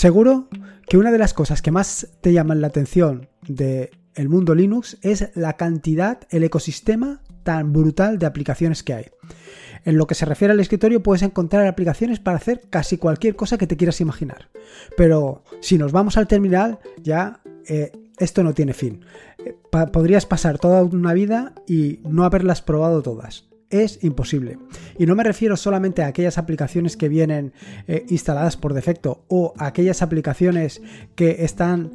Seguro que una de las cosas que más te llaman la atención del el mundo Linux es la cantidad, el ecosistema tan brutal de aplicaciones que hay. En lo que se refiere al escritorio puedes encontrar aplicaciones para hacer casi cualquier cosa que te quieras imaginar. Pero si nos vamos al terminal, ya eh, esto no tiene fin. Eh, podrías pasar toda una vida y no haberlas probado todas es imposible. Y no me refiero solamente a aquellas aplicaciones que vienen eh, instaladas por defecto o aquellas aplicaciones que están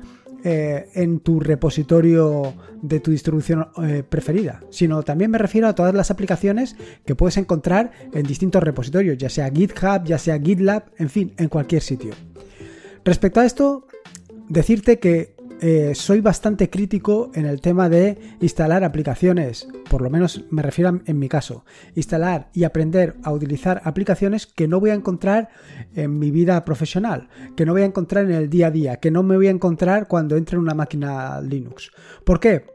eh, en tu repositorio de tu distribución eh, preferida, sino también me refiero a todas las aplicaciones que puedes encontrar en distintos repositorios, ya sea GitHub, ya sea GitLab, en fin, en cualquier sitio. Respecto a esto, decirte que eh, soy bastante crítico en el tema de instalar aplicaciones, por lo menos me refiero en mi caso, instalar y aprender a utilizar aplicaciones que no voy a encontrar en mi vida profesional, que no voy a encontrar en el día a día, que no me voy a encontrar cuando entre en una máquina Linux. ¿Por qué?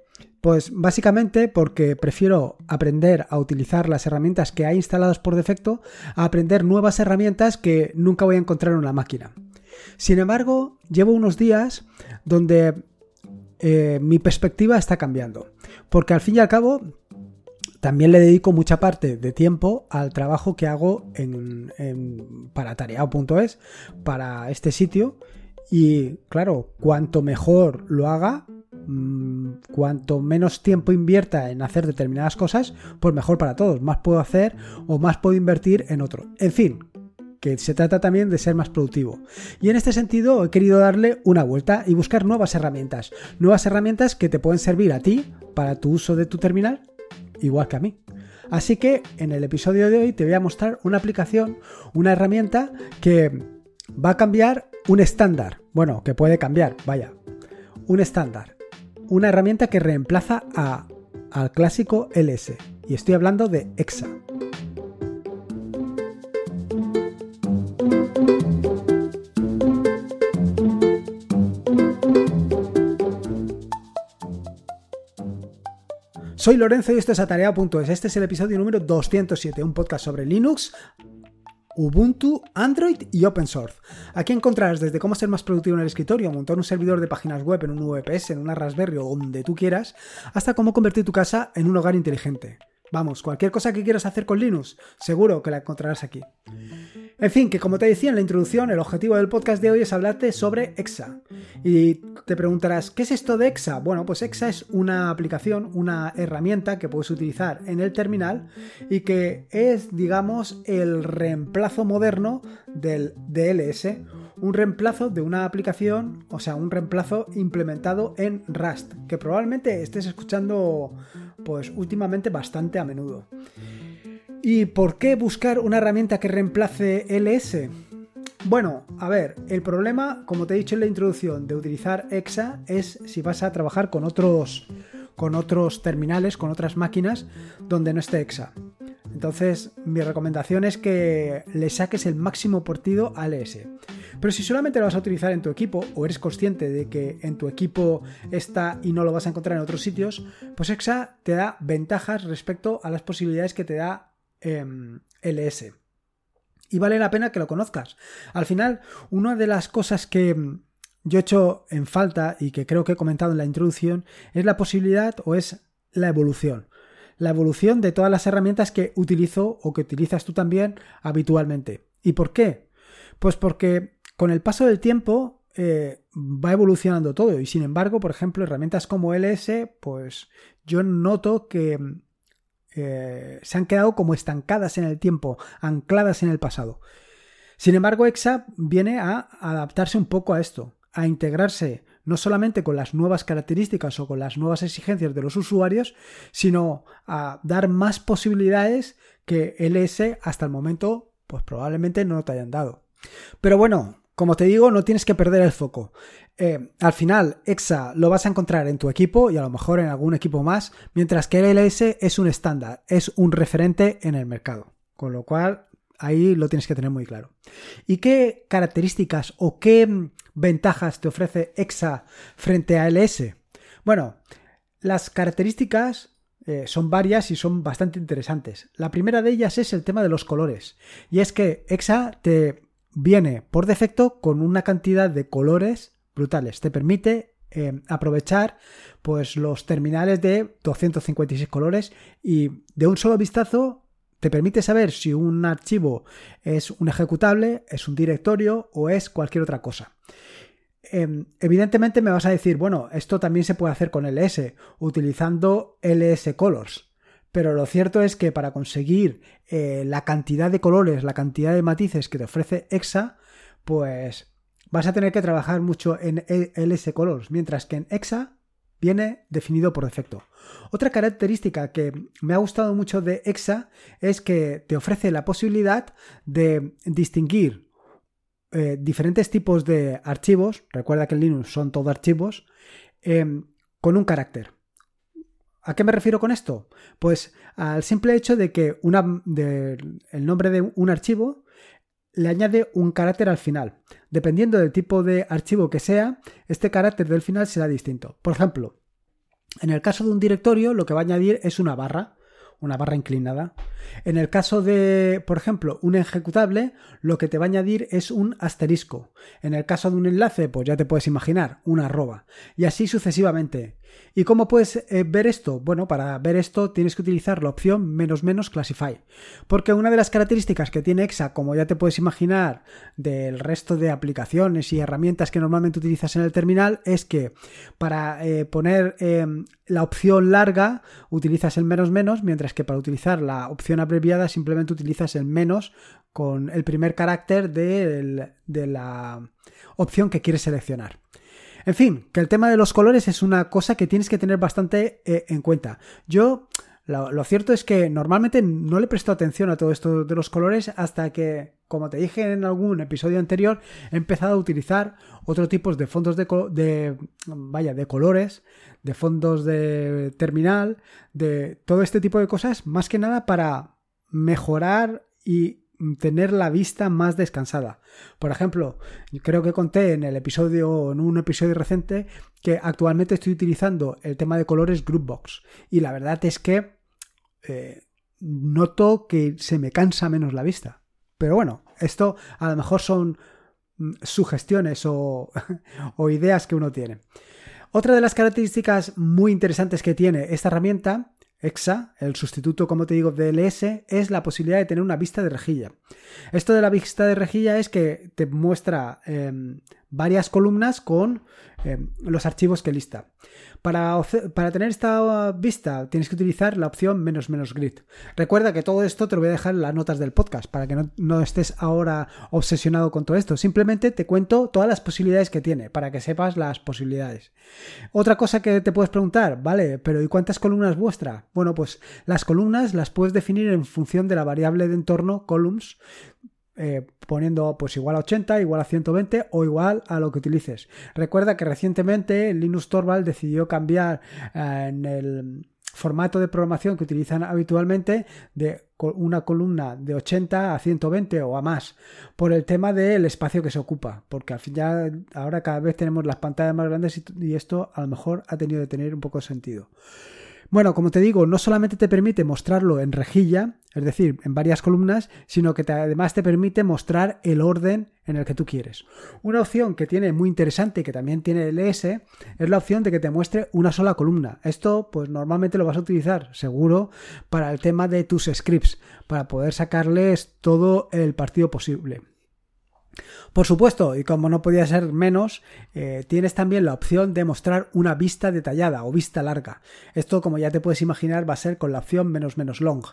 Pues básicamente porque prefiero aprender a utilizar las herramientas que hay instaladas por defecto a aprender nuevas herramientas que nunca voy a encontrar en una máquina. Sin embargo, llevo unos días donde eh, mi perspectiva está cambiando. Porque al fin y al cabo, también le dedico mucha parte de tiempo al trabajo que hago en, para tareao.es, para este sitio. Y claro, cuanto mejor lo haga, mm, cuanto menos tiempo invierta en hacer determinadas cosas, pues mejor para todos. Más puedo hacer o más puedo invertir en otro. En fin, que se trata también de ser más productivo. Y en este sentido he querido darle una vuelta y buscar nuevas herramientas. Nuevas herramientas que te pueden servir a ti para tu uso de tu terminal, igual que a mí. Así que en el episodio de hoy te voy a mostrar una aplicación, una herramienta que va a cambiar un estándar. Bueno, que puede cambiar, vaya. Un estándar. Una herramienta que reemplaza a, al clásico LS. Y estoy hablando de EXA. Soy Lorenzo y esto es Atarea.es. Este es el episodio número 207, un podcast sobre Linux, Ubuntu, Android y Open Source. Aquí encontrarás desde cómo ser más productivo en el escritorio, montar un servidor de páginas web en un VPS, en una Raspberry o donde tú quieras, hasta cómo convertir tu casa en un hogar inteligente. Vamos, cualquier cosa que quieras hacer con Linux, seguro que la encontrarás aquí. En fin, que como te decía en la introducción, el objetivo del podcast de hoy es hablarte sobre EXA. Y te preguntarás, ¿qué es esto de EXA? Bueno, pues EXA es una aplicación, una herramienta que puedes utilizar en el terminal y que es, digamos, el reemplazo moderno del DLS. Un reemplazo de una aplicación, o sea, un reemplazo implementado en Rust, que probablemente estés escuchando pues últimamente bastante a menudo. ¿Y por qué buscar una herramienta que reemplace LS? Bueno, a ver, el problema, como te he dicho en la introducción, de utilizar EXA es si vas a trabajar con otros, con otros terminales, con otras máquinas donde no esté EXA. Entonces, mi recomendación es que le saques el máximo partido a LS. Pero si solamente lo vas a utilizar en tu equipo o eres consciente de que en tu equipo está y no lo vas a encontrar en otros sitios, pues EXA te da ventajas respecto a las posibilidades que te da Em, LS. Y vale la pena que lo conozcas. Al final, una de las cosas que em, yo he hecho en falta y que creo que he comentado en la introducción es la posibilidad o es la evolución. La evolución de todas las herramientas que utilizo o que utilizas tú también habitualmente. ¿Y por qué? Pues porque con el paso del tiempo eh, va evolucionando todo y sin embargo, por ejemplo, herramientas como LS, pues yo noto que eh, se han quedado como estancadas en el tiempo, ancladas en el pasado. Sin embargo, EXA viene a adaptarse un poco a esto, a integrarse no solamente con las nuevas características o con las nuevas exigencias de los usuarios, sino a dar más posibilidades que LS hasta el momento pues probablemente no te hayan dado. Pero bueno, como te digo, no tienes que perder el foco. Eh, al final, EXA lo vas a encontrar en tu equipo y a lo mejor en algún equipo más, mientras que LS es un estándar, es un referente en el mercado. Con lo cual, ahí lo tienes que tener muy claro. ¿Y qué características o qué ventajas te ofrece EXA frente a LS? Bueno, las características eh, son varias y son bastante interesantes. La primera de ellas es el tema de los colores. Y es que EXA te viene por defecto con una cantidad de colores brutales. Te permite eh, aprovechar pues los terminales de 256 colores y de un solo vistazo te permite saber si un archivo es un ejecutable, es un directorio o es cualquier otra cosa. Em, evidentemente me vas a decir, bueno, esto también se puede hacer con LS, utilizando LS Colors. Pero lo cierto es que para conseguir eh, la cantidad de colores, la cantidad de matices que te ofrece EXA, pues vas a tener que trabajar mucho en LS Colors, mientras que en EXA viene definido por defecto. Otra característica que me ha gustado mucho de EXA es que te ofrece la posibilidad de distinguir eh, diferentes tipos de archivos, recuerda que en Linux son todos archivos, em, con un carácter. ¿A qué me refiero con esto? Pues al simple hecho de que el nombre de un archivo le añade un carácter al final. Dependiendo del tipo de archivo que sea, este carácter del final será distinto. Por ejemplo, en el caso de un directorio, lo que va a añadir es una barra, una barra inclinada. En el caso de, por ejemplo, un ejecutable, lo que te va a añadir es un asterisco. En el caso de un enlace, pues ya te puedes imaginar, una arroba. Y así sucesivamente. ¿Y cómo puedes eh, ver esto? Bueno, para ver esto tienes que utilizar la opción menos menos classify. Porque una de las características que tiene EXA, como ya te puedes imaginar, del resto de aplicaciones y herramientas que normalmente utilizas en el terminal, es que para eh, poner em, la opción larga utilizas el menos menos, mientras que para utilizar la opción abreviada simplemente utilizas el menos con el primer carácter de la opción que quieres seleccionar. En fin, que el tema de los colores es una cosa que tienes que tener bastante eh, en cuenta. Yo, lo, cierto es que normalmente no le presto atención a todo esto de los colores hasta que, como te dije en algún episodio anterior, he empezado a utilizar otro tipo de fondos de, de de colores, de fondos de terminal, de todo este tipo de cosas, más que nada para mejorar y tener la vista más descansada. Por ejemplo, creo que conté en el episodio, en un episodio reciente, que actualmente estoy utilizando el tema de colores Groupbox. Y la verdad es que eh, noto que se me cansa menos la vista. Pero bueno, esto a lo mejor son mm, sugestiones o, o ideas que uno tiene. Otra de las características muy interesantes que tiene esta herramienta EXA, el sustituto, como te digo, de LS, es la posibilidad de tener una vista de rejilla. Esto de la vista de rejilla es que te muestra em, varias columnas con em, los archivos que lista. Para, tener esta vista tienes que utilizar la opción menos menos grid. Recuerda que todo esto te lo voy a dejar en las notas del podcast para que no, estés ahora obsesionado con todo esto. Simplemente te cuento todas las posibilidades que tiene para que sepas las posibilidades. Otra cosa que te puedes preguntar, vale, pero ¿y cuántas columnas muestra? Bueno, pues las columnas las puedes definir en función de la variable de entorno columns eh, poniendo pues igual a 80, igual a 120 o igual a lo que utilices. Recuerda que recientemente Linux Torvald decidió cambiar eh, en el formato de programación que utilizan habitualmente de una columna de 80 a 120 o a más por el tema del espacio que se ocupa porque al fin ya ahora cada vez tenemos las pantallas más grandes y esto a lo mejor ha tenido que tener un poco de sentido. Bueno, como te digo, no solamente te permite mostrarlo en rejilla, es decir, en varias columnas, sino que además te permite mostrar el orden en el que tú quieres. Una opción que tiene muy interesante y que también tiene el LS es la opción de que te muestre una sola columna. Esto pues normalmente lo vas a utilizar seguro para el tema de tus scripts, para poder sacarles todo el partido posible. Por supuesto, y como no podía ser menos, eh, tienes también la opción de mostrar una vista detallada o vista larga. Esto, como ya te puedes imaginar, va a ser con la opción menos menos long.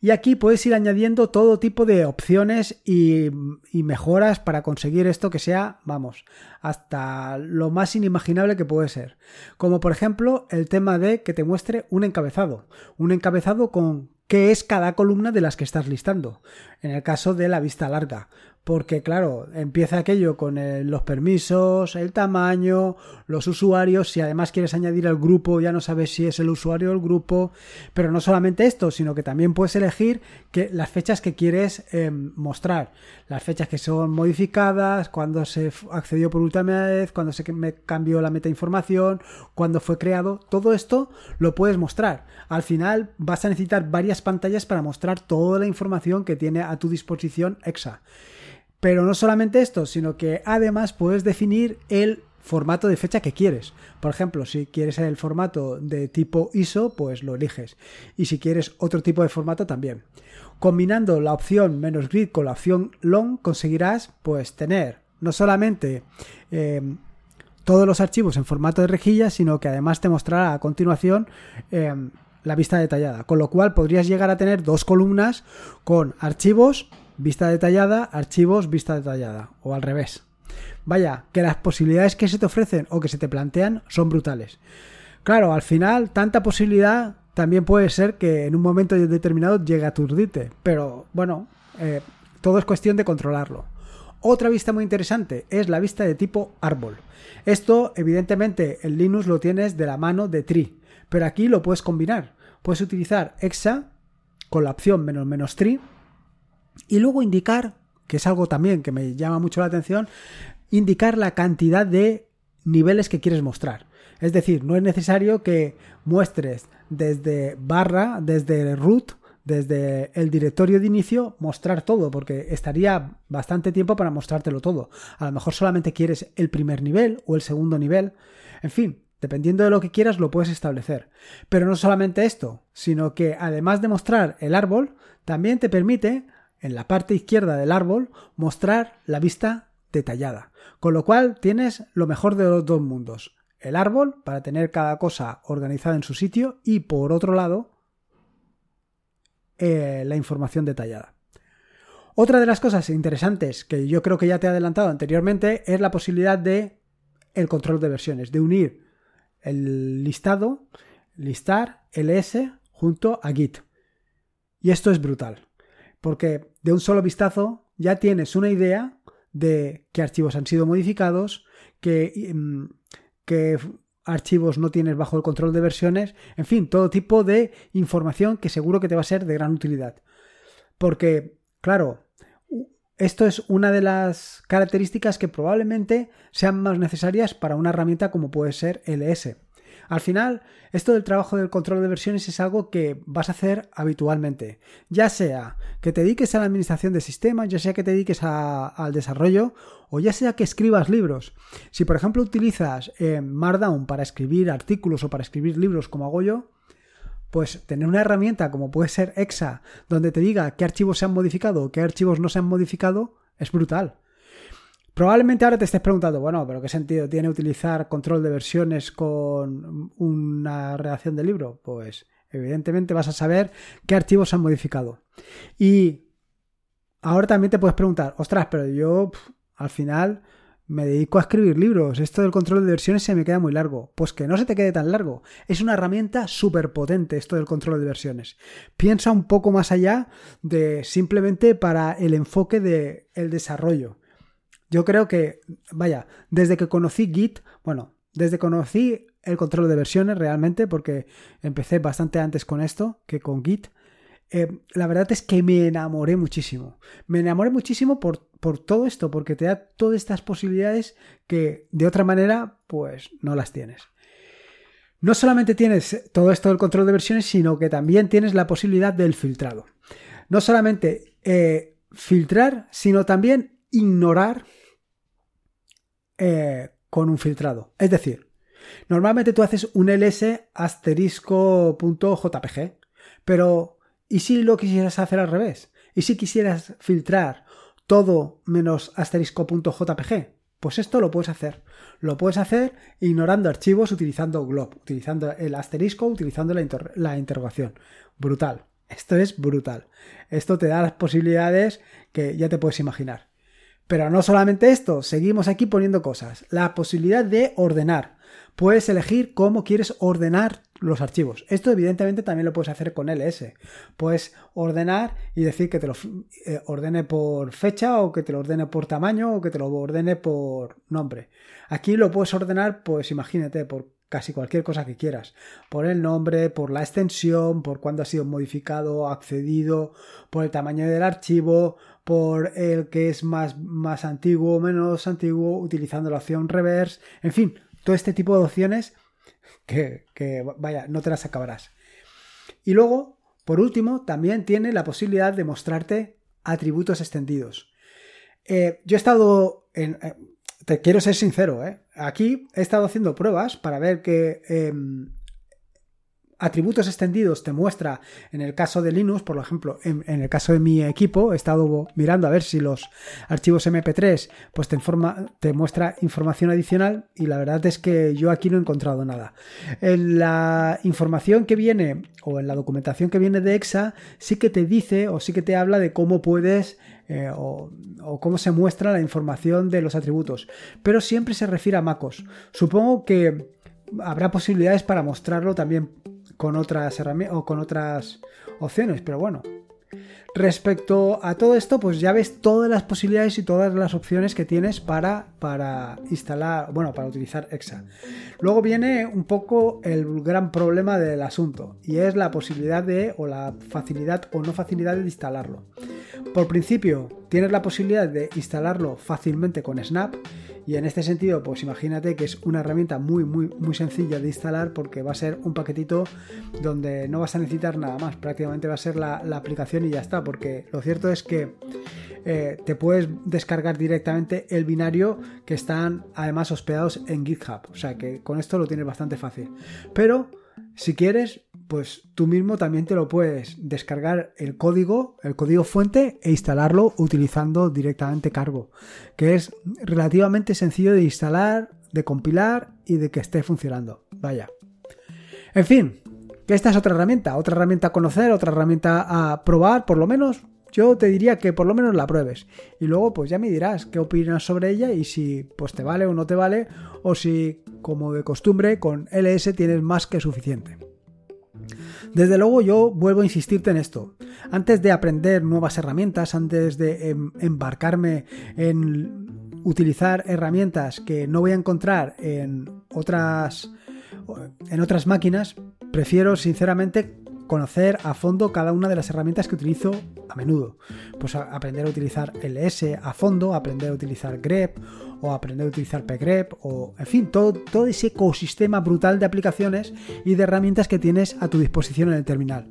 Y aquí puedes ir añadiendo todo tipo de opciones y, y mejoras para conseguir esto que sea, vamos, hasta lo más inimaginable que puede ser. Como por ejemplo el tema de que te muestre un encabezado. Un encabezado con qué es cada columna de las que estás listando. En el caso de la vista larga porque claro, empieza aquello con los permisos, el tamaño, los usuarios, si además quieres añadir al grupo ya no sabes si es el usuario o el grupo, pero no solamente esto, sino que también puedes elegir que, las fechas que quieres em, mostrar, las fechas que son modificadas, cuando se accedió por última vez, cuando se cambió la meta información, cuando fue creado, todo esto lo puedes mostrar. Al final vas a necesitar varias pantallas para mostrar toda la información que tiene a tu disposición EXA. Pero no solamente esto, sino que además puedes definir el formato de fecha que quieres. Por ejemplo, si quieres el formato de tipo ISO, pues lo eliges. Y si quieres otro tipo de formato también. Combinando la opción menos grid con la opción long, conseguirás pues tener no solamente eh, todos los archivos en formato de rejilla, sino que además te mostrará a continuación eh, la vista detallada. Con lo cual podrías llegar a tener dos columnas con archivos, vista detallada, archivos, vista detallada. O al revés. Vaya, que las posibilidades que se te ofrecen o que se te plantean son brutales. Claro, al final, tanta posibilidad también puede ser que en un momento determinado llegue a aturdirte. Pero bueno, eh, todo es cuestión de controlarlo. Otra vista muy interesante es la vista de tipo árbol. Esto, evidentemente, en Linux lo tienes de la mano de tree, pero aquí lo puedes combinar. Puedes utilizar exa con la opción menos menos tree y luego indicar, que es algo también que me llama mucho la atención, indicar la cantidad de niveles que quieres mostrar. Es decir, no es necesario que muestres desde barra, desde root, desde el directorio de inicio, mostrar todo, porque estaría bastante tiempo para mostrártelo todo. A lo mejor solamente quieres el primer nivel o el segundo nivel. En fin, dependiendo de lo que quieras, lo puedes establecer. Pero no solamente esto, sino que además de mostrar el árbol, también te permite, en la parte izquierda del árbol, mostrar la vista detallada. Con lo cual tienes lo mejor de los dos mundos. El árbol para tener cada cosa organizada en su sitio y por otro lado eh, la información detallada. Otra de las cosas interesantes que yo creo que ya te he adelantado anteriormente es la posibilidad de el control de versiones, de unir el listado, listar ls junto a git. Y esto es brutal, porque de un solo vistazo ya tienes una idea de qué archivos han sido modificados, qué, mm, archivos no tienes bajo el control de versiones, en fin, todo tipo de información que seguro que te va a ser de gran utilidad. Porque, claro, esto es una de las características que probablemente sean más necesarias para una herramienta como puede ser LS. Al final, esto del trabajo del control de versiones es algo que vas a hacer habitualmente. Ya sea que te dediques a la administración de sistemas, ya sea que te dediques al desarrollo o ya sea que escribas libros. Si por ejemplo utilizas eh, Markdown para escribir artículos o para escribir libros como hago yo, pues tener una herramienta como puede ser EXA, donde te diga qué archivos se han modificado o qué archivos no se han modificado, es brutal. Probablemente ahora te estés preguntando, bueno, pero ¿qué sentido tiene utilizar control de versiones con una redacción de libro? Pues evidentemente vas a saber qué archivos se han modificado. Y ahora también te puedes preguntar, ostras, pero yo al final me dedico a escribir libros, esto del control de versiones se me queda muy largo. Pues que no se te quede tan largo. Es una herramienta súper potente esto del control de versiones. Piensa un poco más allá de simplemente para el enfoque del el desarrollo. Yo creo que, vaya, desde que conocí Git, bueno, desde que conocí el control de versiones realmente, porque empecé bastante antes con esto que con Git, eh, la verdad es que me enamoré muchísimo. Me enamoré muchísimo por, por todo esto, porque te da todas estas posibilidades que de otra manera, pues no las tienes. No solamente tienes todo esto del control de versiones, sino que también tienes la posibilidad del filtrado. No solamente eh, filtrar, sino también ignorar eh, con un filtrado. Es decir, normalmente tú haces un ls asterisco.jpg, pero ¿y si lo quisieras hacer al revés? ¿Y si quisieras filtrar todo menos asterisco.jpg? Pues esto lo puedes hacer. Lo puedes hacer ignorando archivos utilizando glob, utilizando el asterisco, utilizando la, la interrogación. Brutal. Esto es brutal. Esto te da las posibilidades que ya te puedes imaginar. Pero no solamente esto, seguimos aquí poniendo cosas. La posibilidad de ordenar. Puedes elegir cómo quieres ordenar los archivos. Esto evidentemente también lo puedes hacer con ls. Puedes ordenar y decir que te lo eh, ordene por fecha o que te lo ordene por tamaño o que te lo ordene por nombre. Aquí lo puedes ordenar, pues imagínate, por casi cualquier cosa que quieras. Por el nombre, por la extensión, por cuándo ha sido modificado, accedido, por el tamaño del archivo, por el que es más, más antiguo o menos antiguo, utilizando la opción reverse, en fin, todo este tipo de opciones que, vaya, no te las acabarás. Y luego, por último, también tiene la posibilidad de mostrarte atributos extendidos. Eh, yo he estado en... Eh, te quiero ser sincero, ¿eh? Aquí he estado haciendo pruebas para ver que em, atributos extendidos te muestra en el caso de Linux, por ejemplo, en, el caso de mi equipo, he estado mirando a ver si los archivos MP3 pues te, informa, te muestra información adicional y la verdad es que yo aquí no he encontrado nada. En la información que viene o en la documentación que viene de EXA sí que te dice o sí que te habla de cómo puedes eh, o, o, cómo se muestra la información de los atributos, pero siempre se refiere a MacOS. Supongo que habrá posibilidades para mostrarlo también con otras herramientas o con otras opciones, pero bueno. Respecto a todo esto, pues ya ves todas las posibilidades y todas las opciones que tienes para, para instalar, bueno, para utilizar EXA. Luego viene un poco el gran problema del asunto y es la posibilidad de, o la facilidad o no facilidad de instalarlo. Por principio, tienes la posibilidad de instalarlo fácilmente con Snap y en este sentido, pues imagínate que es una herramienta muy, muy, muy sencilla de instalar porque va a ser un paquetito donde no vas a necesitar nada más. Prácticamente va a ser la, aplicación y ya está. Porque lo cierto es que eh, te puedes descargar directamente el binario que están además hospedados en GitHub. O sea que con esto lo tienes bastante fácil. Pero si quieres, pues tú mismo también te lo puedes descargar el código, el código fuente e instalarlo utilizando directamente Cargo, que es relativamente sencillo de instalar, de compilar y de que esté funcionando. Vaya. En fin, esta es otra herramienta, otra herramienta a conocer, otra herramienta a probar, por lo menos yo te diría que por lo menos la pruebes y luego pues ya me dirás qué opinas sobre ella y si pues te vale o no te vale o si como de costumbre con LS tienes más que suficiente. Desde luego yo vuelvo a insistirte en esto. Antes de aprender nuevas herramientas, antes de em, embarcarme en utilizar herramientas que no voy a encontrar en otras en otras máquinas, prefiero sinceramente conocer a fondo cada una de las herramientas que utilizo a menudo. Pues aprender a utilizar LS a fondo, aprender a utilizar grep o aprender a utilizar pgrep o en fin, todo, todo ese ecosistema brutal de aplicaciones y de herramientas que tienes a tu disposición en el terminal.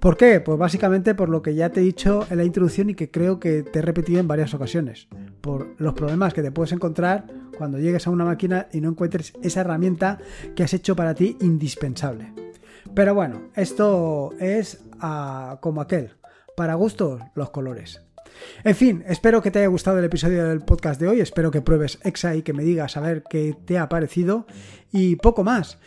¿Por qué? Pues básicamente por lo que ya te he dicho en la introducción y que creo que te he repetido en varias ocasiones. Por los problemas que te puedes encontrar cuando llegues a una máquina y no encuentres esa herramienta que has hecho para ti indispensable. Pero bueno, esto es ah, como aquel. Para gustos, los colores. En fin, espero que te haya gustado el episodio del podcast de hoy. Espero que pruebes Exa y que me digas a ver qué te ha parecido. Y poco más.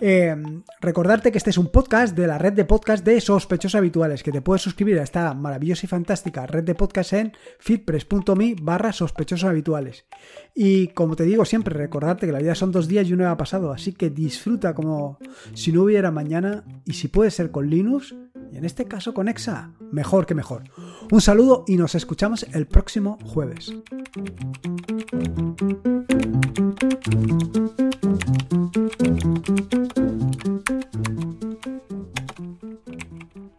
Eh, recordarte que este es un podcast de la red de podcast de sospechosos habituales, que te puedes suscribir a esta maravillosa y fantástica red de podcast en fitpress.me barra sospechosos habituales. Y como te digo siempre, recordarte que la vida son dos días y uno ha pasado, así que disfruta como si no hubiera mañana y si puede ser con Linux, y en este caso con Exa, mejor que mejor. Un saludo y nos escuchamos el próximo jueves.